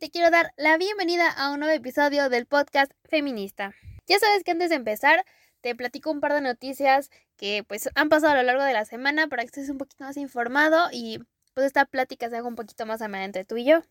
te quiero dar la bienvenida a un nuevo episodio del podcast feminista. Ya sabes que antes de empezar te platico un par de noticias que pues han pasado a lo largo de la semana para que estés un poquito más informado y pues esta plática se haga un poquito más amena entre tú y yo.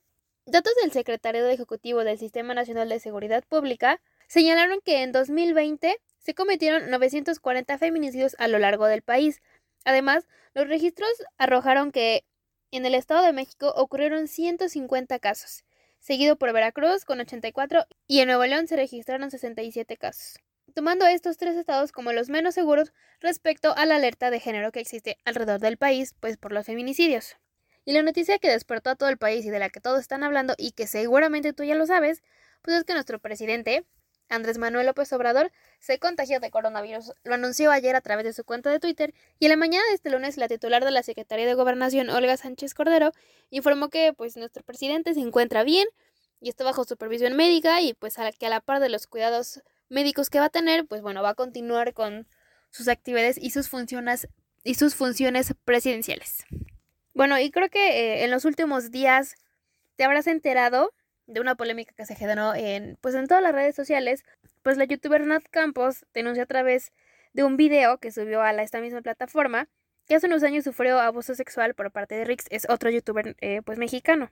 Datos del Secretario Ejecutivo del Sistema Nacional de Seguridad Pública señalaron que en 2020 se cometieron 940 feminicidios a lo largo del país. Además, los registros arrojaron que en el Estado de México ocurrieron 150 casos, seguido por Veracruz con 84 y en Nuevo León se registraron 67 casos, tomando estos tres estados como los menos seguros respecto a la alerta de género que existe alrededor del país, pues por los feminicidios. Y la noticia que despertó a todo el país y de la que todos están hablando y que seguramente tú ya lo sabes, pues es que nuestro presidente, Andrés Manuel López Obrador se contagió de coronavirus. Lo anunció ayer a través de su cuenta de Twitter y en la mañana de este lunes la titular de la Secretaría de Gobernación, Olga Sánchez Cordero, informó que pues nuestro presidente se encuentra bien y está bajo supervisión médica y pues a que a la par de los cuidados médicos que va a tener, pues bueno, va a continuar con sus actividades y sus funciones y sus funciones presidenciales. Bueno, y creo que eh, en los últimos días te habrás enterado de una polémica que se generó en, pues en todas las redes sociales, pues la youtuber Nat Campos denunció a través de un video que subió a la, esta misma plataforma que hace unos años sufrió abuso sexual por parte de Rix, es otro youtuber eh, pues mexicano.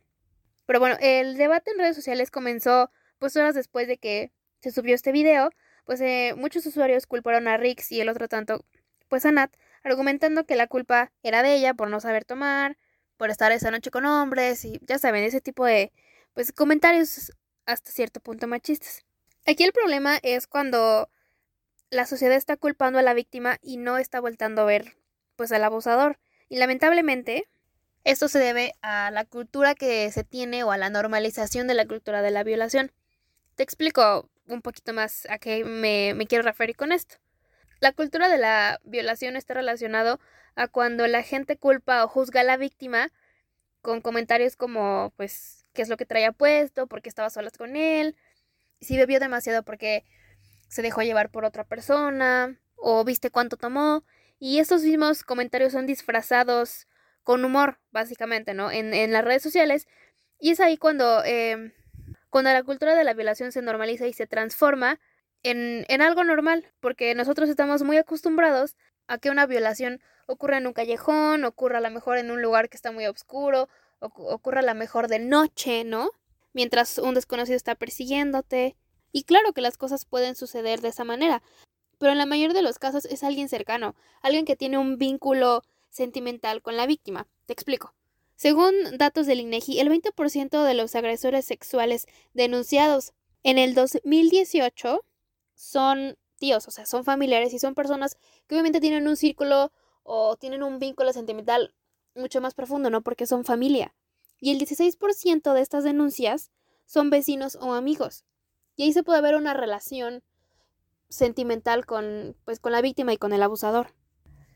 Pero bueno, el debate en redes sociales comenzó pues horas después de que se subió este video, pues eh, muchos usuarios culparon a Rix y el otro tanto pues a Nat, argumentando que la culpa era de ella por no saber tomar, por estar esa noche con hombres y ya saben, ese tipo de pues comentarios hasta cierto punto machistas. Aquí el problema es cuando la sociedad está culpando a la víctima y no está voltando a ver pues al abusador. Y lamentablemente esto se debe a la cultura que se tiene o a la normalización de la cultura de la violación. Te explico un poquito más a qué me, me quiero referir con esto. La cultura de la violación está relacionado a cuando la gente culpa o juzga a la víctima con comentarios como pues qué es lo que traía puesto, por qué estaba solas con él, si bebió demasiado porque se dejó llevar por otra persona, o viste cuánto tomó. Y estos mismos comentarios son disfrazados con humor, básicamente, ¿no? En, en las redes sociales. Y es ahí cuando, em, cuando la cultura de la violación se normaliza y se transforma en, en algo normal, porque nosotros estamos muy acostumbrados a que una violación ocurra en un callejón, ocurra a lo mejor en un lugar que está muy oscuro, ocurra la mejor de noche, ¿no? Mientras un desconocido está persiguiéndote. Y claro que las cosas pueden suceder de esa manera, pero en la mayoría de los casos es alguien cercano, alguien que tiene un vínculo sentimental con la víctima. Te explico. Según datos del INEGI, el 20% de los agresores sexuales denunciados en el 2018 son tíos, o sea, son familiares y son personas que obviamente tienen un círculo o tienen un vínculo sentimental mucho más profundo, ¿no? Porque son familia. Y el 16% de estas denuncias son vecinos o amigos. Y ahí se puede ver una relación sentimental con, pues, con la víctima y con el abusador.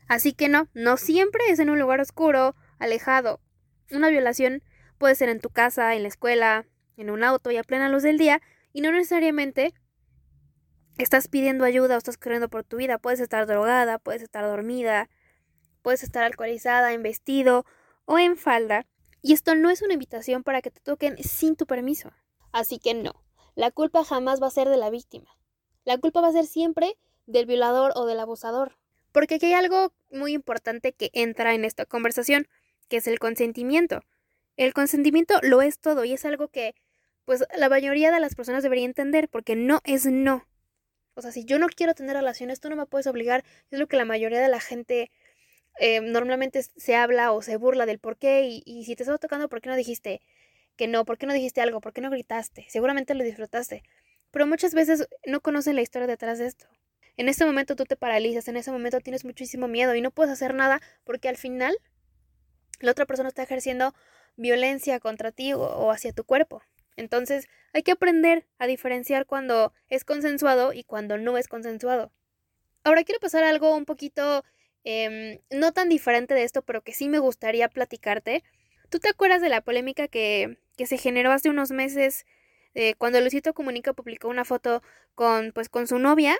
Así que no, no siempre es en un lugar oscuro, alejado. Una violación puede ser en tu casa, en la escuela, en un auto y a plena luz del día, y no necesariamente estás pidiendo ayuda o estás corriendo por tu vida. Puedes estar drogada, puedes estar dormida, puedes estar alcoholizada, en vestido o en falda, y esto no es una invitación para que te toquen sin tu permiso. Así que no, la culpa jamás va a ser de la víctima. La culpa va a ser siempre del violador o del abusador. Porque aquí hay algo muy importante que entra en esta conversación, que es el consentimiento. El consentimiento lo es todo y es algo que pues la mayoría de las personas debería entender porque no es no. O sea, si yo no quiero tener relaciones, tú no me puedes obligar. Es lo que la mayoría de la gente eh, normalmente se habla o se burla del por qué y, y si te estaba tocando, ¿por qué no dijiste que no? ¿Por qué no dijiste algo? ¿Por qué no gritaste? Seguramente lo disfrutaste. Pero muchas veces no conocen la historia detrás de esto. En ese momento tú te paralizas, en ese momento tienes muchísimo miedo y no puedes hacer nada porque al final la otra persona está ejerciendo violencia contra ti o hacia tu cuerpo. Entonces hay que aprender a diferenciar cuando es consensuado y cuando no es consensuado. Ahora quiero pasar a algo un poquito Em, no tan diferente de esto, pero que sí me gustaría platicarte. ¿Tú te acuerdas de la polémica que, que se generó hace unos meses eh, cuando Luisito Comunica publicó una foto con, pues, con su novia,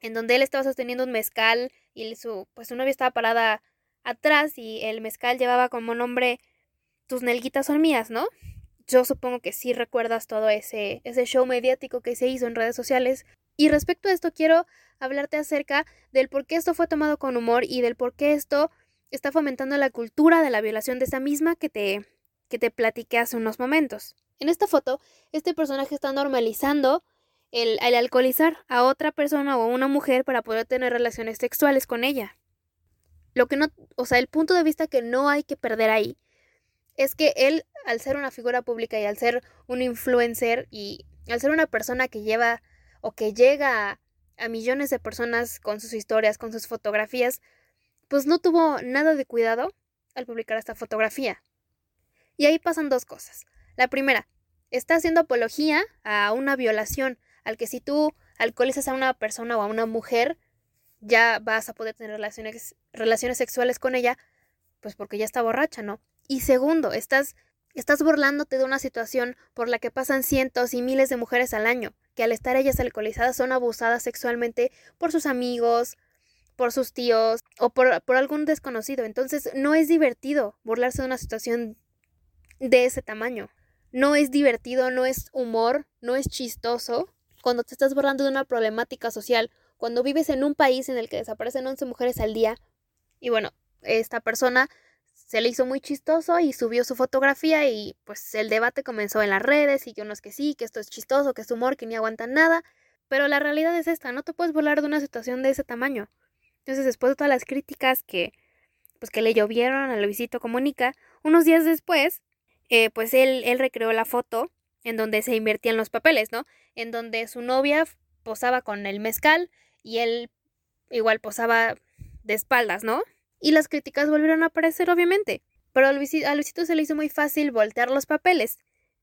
en donde él estaba sosteniendo un mezcal y su, pues, su novia estaba parada atrás y el mezcal llevaba como nombre tus nelguitas son mías, ¿no? yo supongo que sí recuerdas todo ese, ese show mediático que se hizo en redes sociales. Y respecto a esto quiero hablarte acerca del por qué esto fue tomado con humor y del por qué esto está fomentando la cultura de la violación de esa misma que te, que te platiqué hace unos momentos. En esta foto, este personaje está normalizando el, el, alcoholizar a otra persona o a una mujer para poder tener relaciones sexuales con ella. Lo que no, o sea, el punto de vista que no hay que perder ahí es que él, al ser una figura pública y al ser un influencer y al ser una persona que lleva o que llega a, millones de personas con sus historias, con sus fotografías, pues no tuvo nada de cuidado al publicar esta fotografía. Y ahí pasan dos cosas. La primera, está haciendo apología a una violación, al que si tú alcoholizas a una persona o a una mujer, ya vas a poder tener relaciones, relaciones sexuales con ella, pues porque ya está borracha, ¿no? Y segundo, estás, estás burlándote de una situación por la que pasan cientos y miles de mujeres al año, que al estar ellas alcoholizadas son abusadas sexualmente por sus amigos, por sus tíos o por, por algún desconocido. Entonces no es divertido burlarse de una situación de ese tamaño. No es divertido, no es humor, no es chistoso cuando te estás burlando de una problemática social, cuando vives en un país en el que desaparecen 11 mujeres al día. Y bueno, esta persona se le hizo muy chistoso y subió su fotografía y pues el debate comenzó en las redes y que unos que sí, que esto es chistoso, que es humor, que ni aguantan nada. Pero la realidad es esta, no te puedes burlar de una situación de ese tamaño. Entonces, después de todas las críticas que, pues, que le llovieron a Luisito Comunica, unos días después, eh, pues él, él recreó la foto en donde se invertían los papeles, ¿no? En donde su novia posaba con el mezcal y él igual posaba de espaldas, ¿no? Y las críticas volvieron a aparecer, obviamente. Pero a Luisito, se le hizo muy fácil voltear los papeles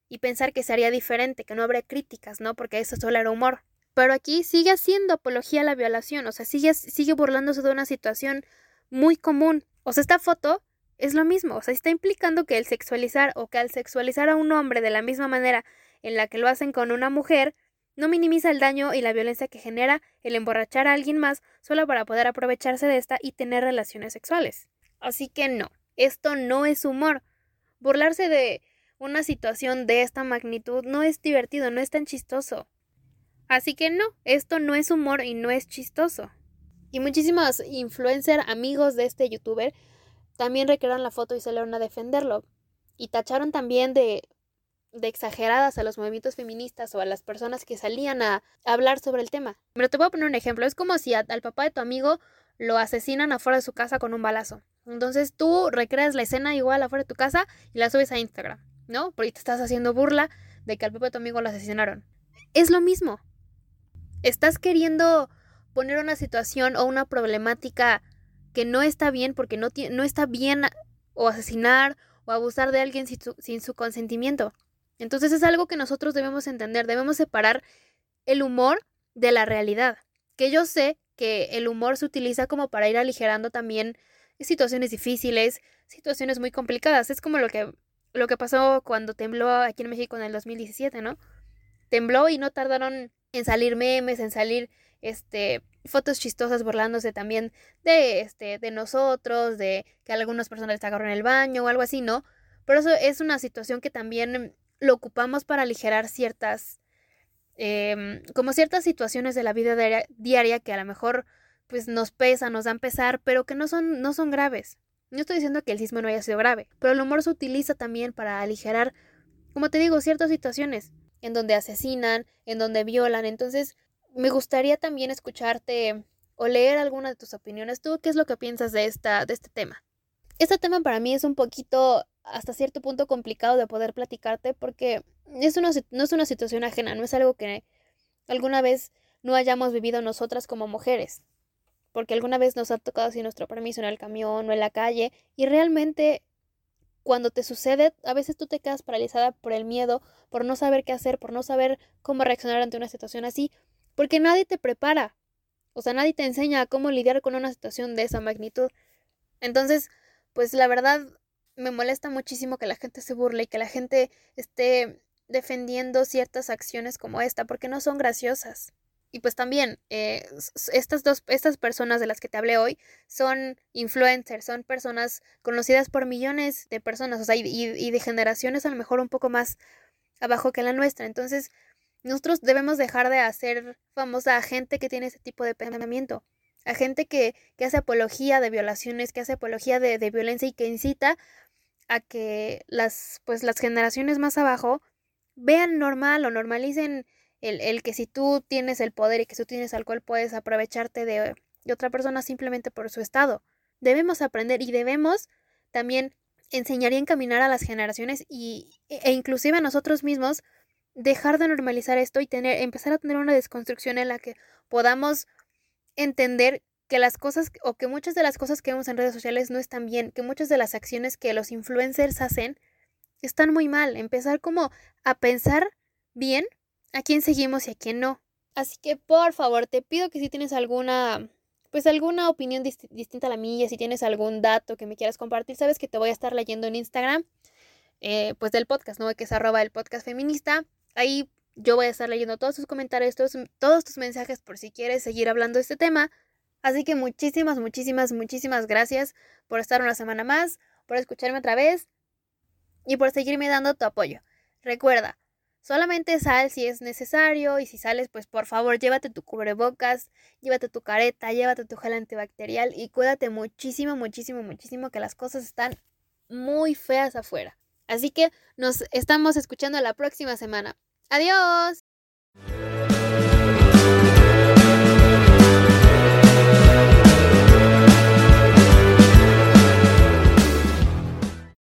y pensar que sería diferente, que no habría críticas, ¿no? Porque eso solo era humor. Pero aquí sigue haciendo apología a la violación, o sea, sigue, sigue burlándose de una situación muy común. O sea, esta foto es lo mismo, o sea, está implicando que el sexualizar o que al sexualizar a un hombre de la misma manera en la que lo hacen con una mujer, no minimiza el daño y la violencia que genera el emborrachar a alguien más solo para poder aprovecharse de esta y tener relaciones sexuales. Así que no, esto no es humor. Burlarse de una situación de esta magnitud no es divertido, no es tan chistoso. Así que no, esto no es humor y no es chistoso. Y muchísimos influencers amigos de este youtuber también recrearon la foto y salieron a defenderlo. Y tacharon también de de exageradas a los movimientos feministas o a las personas que salían a hablar sobre el tema. Pero te voy a poner un ejemplo. Es como si al papá de tu amigo lo asesinan afuera de su casa con un balazo. Entonces tú recreas la escena igual afuera de tu casa y la subes a Instagram, ¿no? Porque te estás haciendo burla de que al papá de tu amigo lo asesinaron. Es lo mismo. Estás queriendo poner una situación o una problemática que no está bien porque no, no está bien o asesinar o abusar de alguien sin su consentimiento. Entonces es algo que nosotros debemos entender, debemos separar el humor de la realidad. Que yo sé que el humor se utiliza como para ir aligerando también situaciones difíciles, situaciones muy complicadas. Es como lo que, lo que pasó cuando tembló aquí en México en el 2017, ¿no? Tembló y no tardaron en salir memes, en salir este fotos chistosas burlándose también de este de nosotros, de que algunas personas les agarraron el baño o algo así, ¿no? Pero eso es una situación que también lo ocupamos para aligerar ciertas, em, como ciertas situaciones de la vida diaria, que a lo mejor pues nos pesan, nos dan pesar, pero que no son, no son graves. No estoy diciendo que el sismo no haya sido grave, pero el humor se utiliza también para aligerar, como te digo, ciertas situaciones en donde asesinan, en donde violan. Entonces, me gustaría también escucharte o leer alguna de tus opiniones. ¿Tú qué es lo que piensas de, esta, de este tema? Este tema para mí es un poquito hasta cierto punto complicado de poder platicarte porque es una, no es una situación ajena, no es algo que alguna vez no hayamos vivido nosotras como mujeres, porque alguna vez nos ha tocado sin nuestro permiso en el camión o en la calle y realmente cuando te sucede, a veces tú te quedas paralizada por el miedo, por no saber qué hacer, por no saber cómo reaccionar ante una situación así, porque nadie te prepara. O sea, nadie te enseña cómo lidiar con una situación de esa magnitud. Entonces, pues la verdad, me molesta muchísimo que la gente se burle y que la gente esté defendiendo ciertas acciones como esta porque no son graciosas. y pues también eh, estas dos, estas personas de las que te hablé hoy son influencers, son personas conocidas por millones de personas, o sea, y, y de generaciones a lo mejor un poco más abajo que la nuestra. Entonces, nosotros debemos dejar de hacer famosa a gente que tiene ese tipo de pensamiento, a gente que, que hace apología de violaciones, que hace apología de, de violencia y que incita a que las, pues, las generaciones más abajo vean normal o normalicen el, que si tú tienes el poder y que si tú tienes alcohol puedes aprovecharte de, otra persona simplemente por su estado. Debemos aprender y debemos también enseñar y encaminar a las generaciones y, e, e inclusive a nosotros mismos dejar de normalizar esto y tener, empezar a tener una desconstrucción en la que podamos entender que las cosas o que muchas de las cosas que vemos en redes sociales no están bien, que muchas de las acciones que los influencers hacen están muy mal. Empezar como a pensar bien a quién seguimos y a quién no. Así que por favor, te pido que si tienes alguna, pues alguna opinión distinta a la mía, si tienes algún dato que me quieras compartir, sabes que te voy a estar leyendo en Instagram, eh, pues del podcast, ¿no? Que es arroba el podcast feminista. Ahí yo voy a estar leyendo todos tus comentarios, todos, todos tus mensajes por si quieres seguir hablando de este tema. Así que muchísimas, muchísimas, muchísimas gracias por estar una semana más, por escucharme otra vez y por seguirme dando tu apoyo. Recuerda, Solamente sal si es necesario y si sales, pues por favor llévate tu cubrebocas, llévate tu careta, llévate tu gel antibacterial y cuídate muchísimo, muchísimo, muchísimo que las cosas están muy feas afuera. Así que nos estamos escuchando la próxima semana. Adiós.